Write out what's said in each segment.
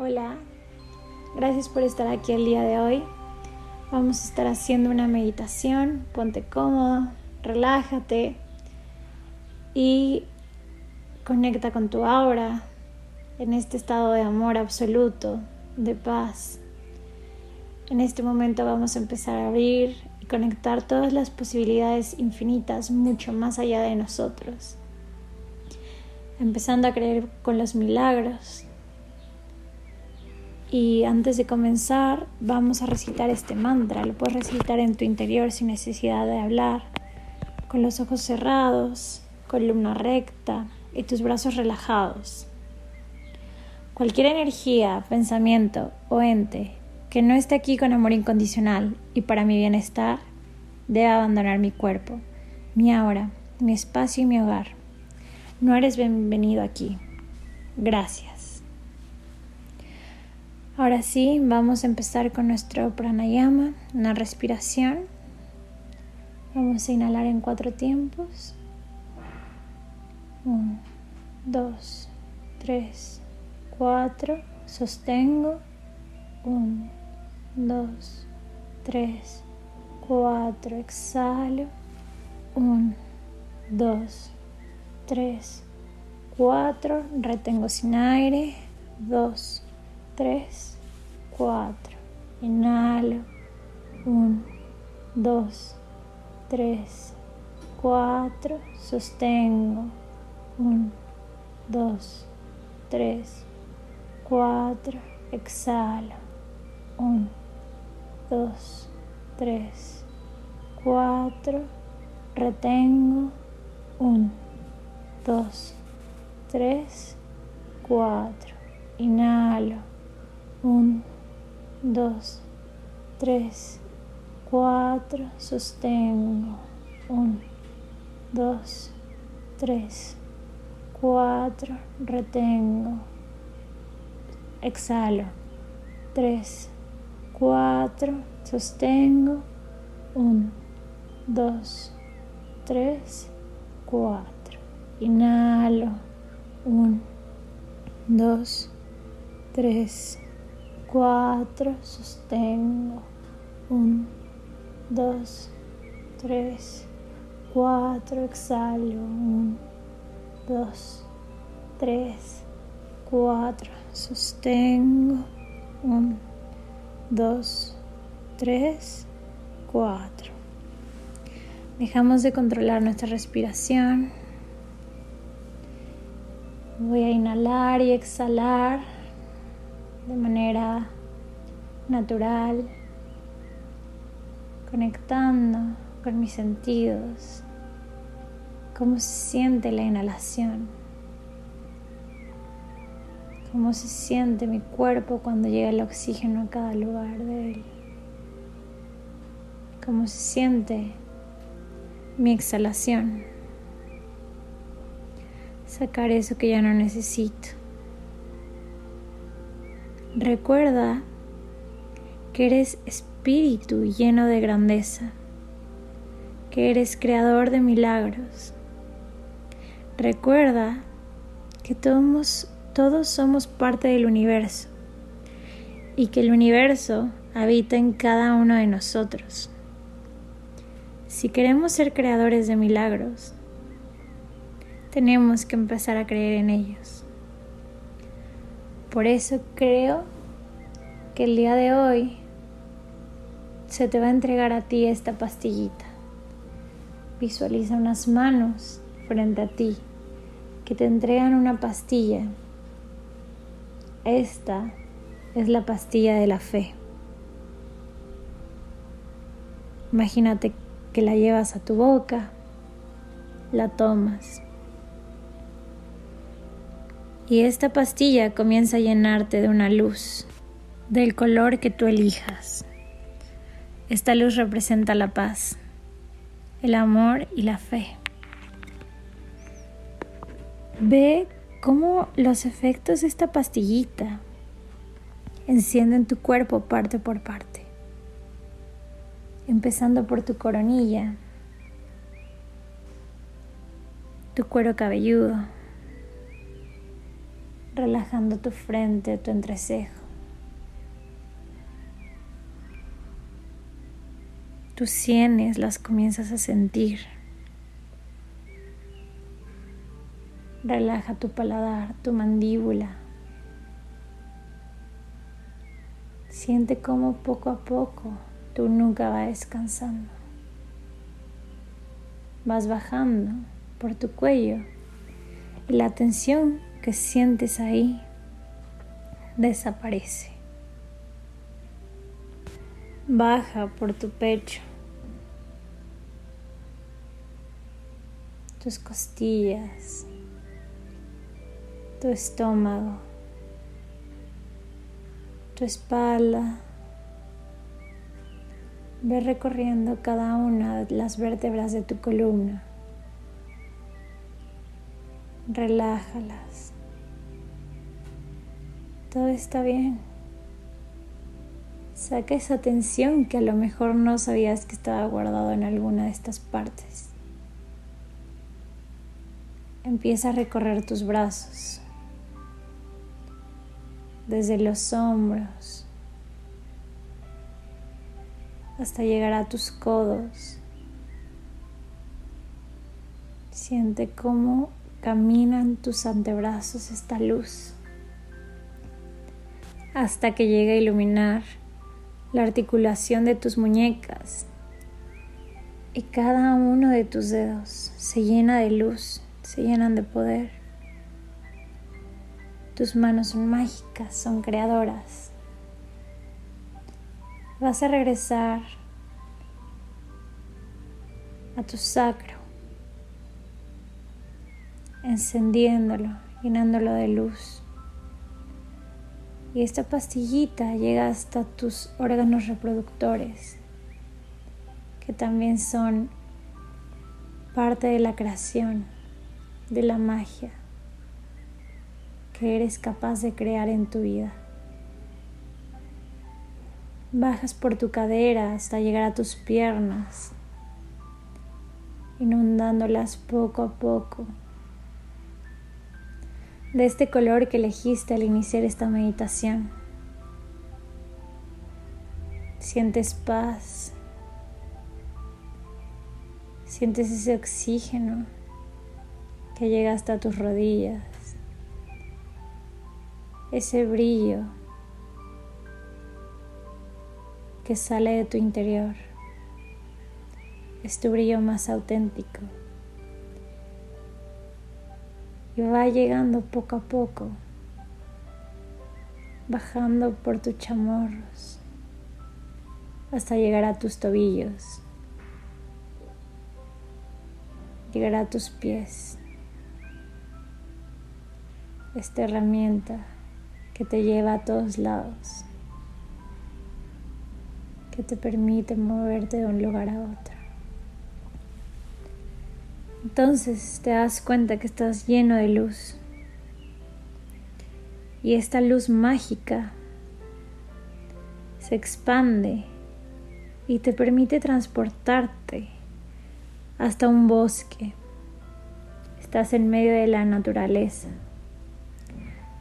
Hola, gracias por estar aquí el día de hoy. Vamos a estar haciendo una meditación. Ponte cómodo, relájate y conecta con tu aura en este estado de amor absoluto, de paz. En este momento vamos a empezar a abrir y conectar todas las posibilidades infinitas mucho más allá de nosotros. Empezando a creer con los milagros, y antes de comenzar vamos a recitar este mantra. Lo puedes recitar en tu interior sin necesidad de hablar, con los ojos cerrados, columna recta y tus brazos relajados. Cualquier energía, pensamiento o ente que no esté aquí con amor incondicional y para mi bienestar debe abandonar mi cuerpo, mi aura, mi espacio y mi hogar. No eres bienvenido aquí. Gracias. Ahora sí, vamos a empezar con nuestro pranayama, una respiración. Vamos a inhalar en cuatro tiempos. Uno, dos, tres, cuatro. Sostengo. Uno, dos, tres, cuatro. Exhalo. Uno, dos, tres, cuatro. Retengo sin aire. Dos, 3, 4. Inhalo. 1, 2, 3, 4. Sostengo. 1, 2, 3, 4. Exhalo. 1, 2, 3, 4. Retengo. 1, 2, 3, 4. Inhalo. 1, 2, 3, 4, sostengo. 1, 2, 3, 4, retengo. Exhalo. 3, 4, sostengo. 1, 2, 3, 4. Inhalo. 1, 2, 3, 4, sostengo, 1, 2, 3, 4, exhalo, 1, 2, 3, 4, sostengo, 1, 2, 3, 4. Dejamos de controlar nuestra respiración. Voy a inhalar y exhalar de manera natural, conectando con mis sentidos, cómo se siente la inhalación, cómo se siente mi cuerpo cuando llega el oxígeno a cada lugar de él, cómo se siente mi exhalación, sacar eso que ya no necesito. Recuerda que eres espíritu lleno de grandeza, que eres creador de milagros. Recuerda que todos, todos somos parte del universo y que el universo habita en cada uno de nosotros. Si queremos ser creadores de milagros, tenemos que empezar a creer en ellos. Por eso creo que el día de hoy se te va a entregar a ti esta pastillita. Visualiza unas manos frente a ti que te entregan una pastilla. Esta es la pastilla de la fe. Imagínate que la llevas a tu boca, la tomas y esta pastilla comienza a llenarte de una luz, del color que tú elijas. Esta luz representa la paz, el amor y la fe. Ve cómo los efectos de esta pastillita encienden tu cuerpo parte por parte, empezando por tu coronilla, tu cuero cabelludo, relajando tu frente, tu entrecejo. Tus sienes las comienzas a sentir. Relaja tu paladar, tu mandíbula. Siente cómo poco a poco tu nuca va descansando. Vas bajando por tu cuello y la tensión que sientes ahí desaparece. Baja por tu pecho, tus costillas, tu estómago, tu espalda. Ve recorriendo cada una de las vértebras de tu columna. Relájalas. Todo está bien. Saca esa tensión que a lo mejor no sabías que estaba guardado en alguna de estas partes. Empieza a recorrer tus brazos, desde los hombros hasta llegar a tus codos. Siente cómo caminan tus antebrazos esta luz hasta que llegue a iluminar la articulación de tus muñecas y cada uno de tus dedos se llena de luz, se llenan de poder. Tus manos son mágicas, son creadoras. Vas a regresar a tu sacro, encendiéndolo, llenándolo de luz. Y esta pastillita llega hasta tus órganos reproductores, que también son parte de la creación, de la magia que eres capaz de crear en tu vida. Bajas por tu cadera hasta llegar a tus piernas, inundándolas poco a poco de este color que elegiste al iniciar esta meditación. Sientes paz, sientes ese oxígeno que llega hasta tus rodillas, ese brillo que sale de tu interior, es tu brillo más auténtico y va llegando poco a poco, bajando por tus chamorros hasta llegar a tus tobillos, llegar a tus pies. Esta herramienta que te lleva a todos lados, que te permite moverte de un lugar a otro. Entonces te das cuenta que estás lleno de luz. Y esta luz mágica se expande y te permite transportarte hasta un bosque. Estás en medio de la naturaleza.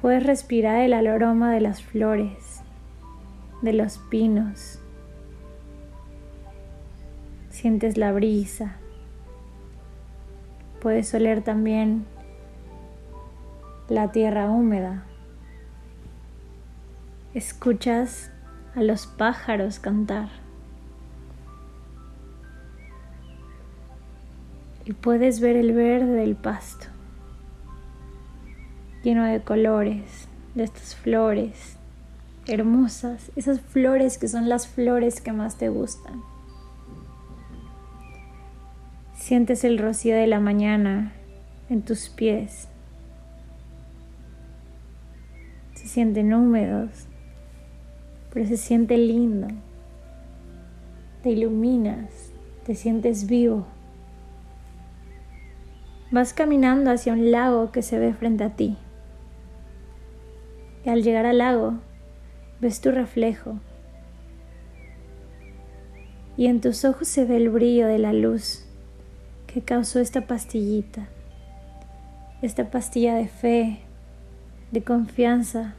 Puedes respirar el aroma de las flores, de los pinos. Sientes la brisa. Puedes oler también la tierra húmeda. Escuchas a los pájaros cantar. Y puedes ver el verde del pasto, lleno de colores, de estas flores hermosas, esas flores que son las flores que más te gustan. Sientes el rocío de la mañana en tus pies. Se sienten húmedos, pero se siente lindo. Te iluminas, te sientes vivo. Vas caminando hacia un lago que se ve frente a ti. Y al llegar al lago, ves tu reflejo. Y en tus ojos se ve el brillo de la luz que causó esta pastillita, esta pastilla de fe, de confianza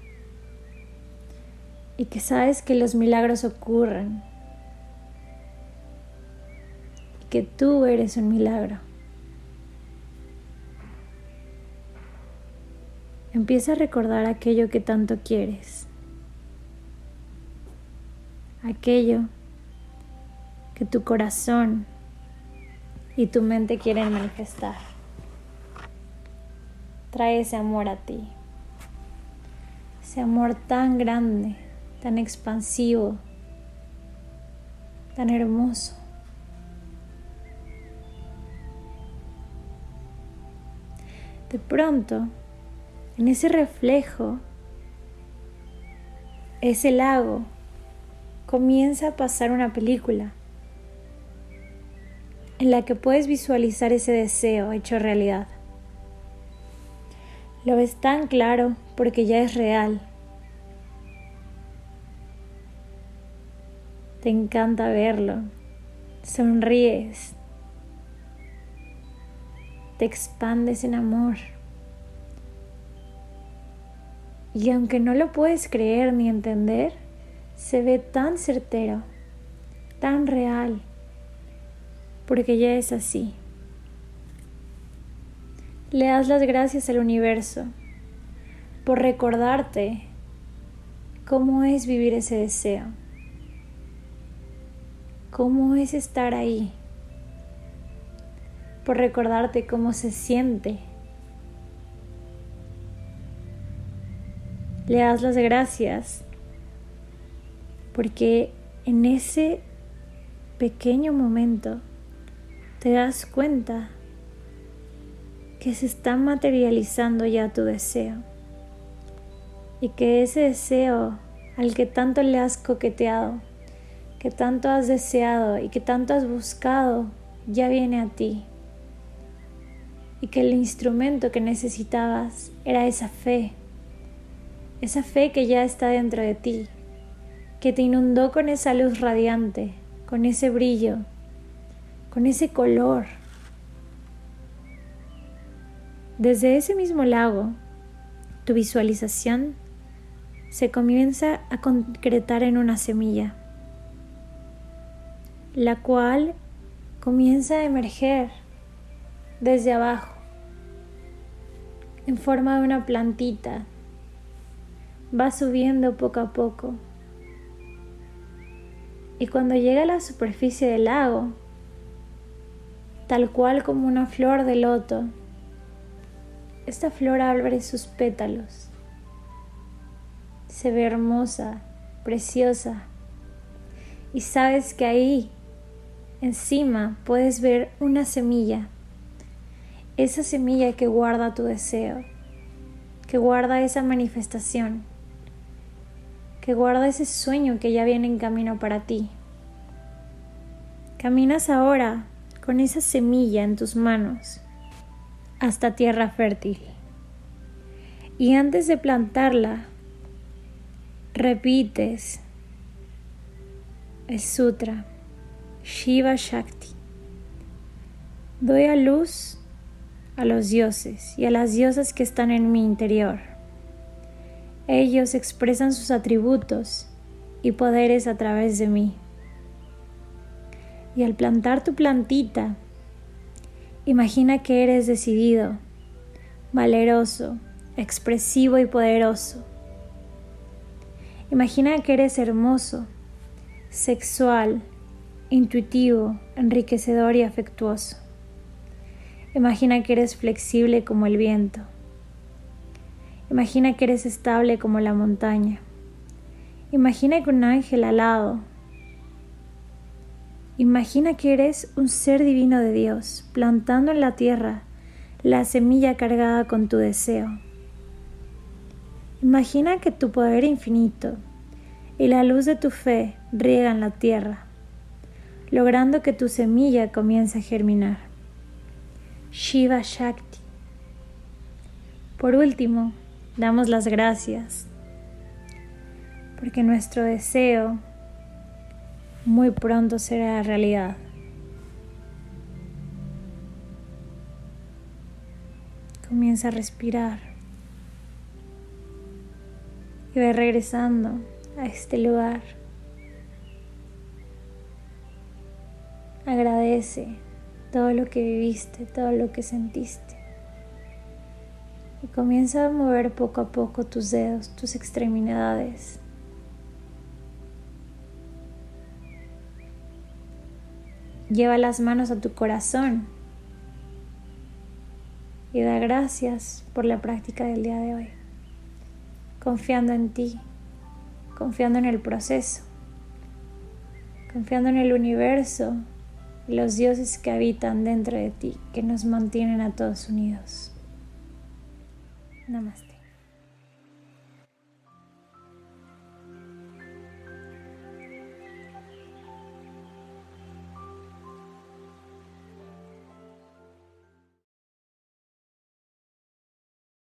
y que sabes que los milagros ocurren y que tú eres un milagro. Empieza a recordar aquello que tanto quieres, aquello que tu corazón y tu mente quieren manifestar. Trae ese amor a ti, ese amor tan grande, tan expansivo, tan hermoso. De pronto, en ese reflejo, ese lago, comienza a pasar una película en la que puedes visualizar ese deseo hecho realidad. Lo ves tan claro porque ya es real. Te encanta verlo. Sonríes. Te expandes en amor. Y aunque no lo puedes creer ni entender, se ve tan certero, tan real, porque ya es así. Le das las gracias al universo por recordarte cómo es vivir ese deseo, cómo es estar ahí, por recordarte cómo se siente le das las gracias porque en ese pequeño momento te das cuenta que se está materializando ya tu deseo y que ese deseo al que tanto le has coqueteado, que tanto has deseado y que tanto has buscado, ya viene a ti. Y que el instrumento que necesitabas era esa fe esa fe que ya está dentro de ti, que te inundó con esa luz radiante, con ese brillo, con ese color. Desde ese mismo lago, tu visualización se comienza a concretar en una semilla, la cual comienza a emerger desde abajo, en forma de una plantita va subiendo poco a poco. Y cuando llega a la superficie del lago, tal cual como una flor de loto, esta flor abre sus pétalos. Se ve hermosa, preciosa. Y sabes que ahí, encima, puedes ver una semilla. Esa semilla que guarda tu deseo, que guarda esa manifestación que guarda ese sueño que ya viene en camino para ti. Caminas ahora con esa semilla en tus manos hasta tierra fértil. Y antes de plantarla, repites el sutra Shiva Shakti. Doy a luz a los dioses y a las diosas que están en mi interior ellos expresan sus atributos y poderes a través de mí. Y al plantar tu plantita, imagina que eres decidido, valeroso, expresivo y poderoso. Imagina que eres hermoso, sexual, intuitivo, enriquecedor y afectuoso. Imagina que eres flexible como el viento Imagina que eres estable como la montaña. Imagina que un ángel alado. Imagina que eres un ser divino de Dios, plantando en la tierra la semilla cargada con tu deseo. Imagina que tu poder infinito y la luz de tu fe riegan la tierra, logrando que tu semilla comience a germinar. Shiva Shakti. Por último, damos las gracias porque nuestro deseo muy pronto será realidad. Comienza a respirar. Y ve regresando a este lugar. Agradece todo lo que viviste, todo lo que sentiste. Y comienza a mover poco a poco tus dedos, tus extremidades. Lleva las manos a tu corazón y da gracias por la práctica del día de hoy, confiando en ti, confiando en el proceso, confiando en el universo los dioses que habitan dentro de ti, que nos mantienen a todos unidos. Namaste.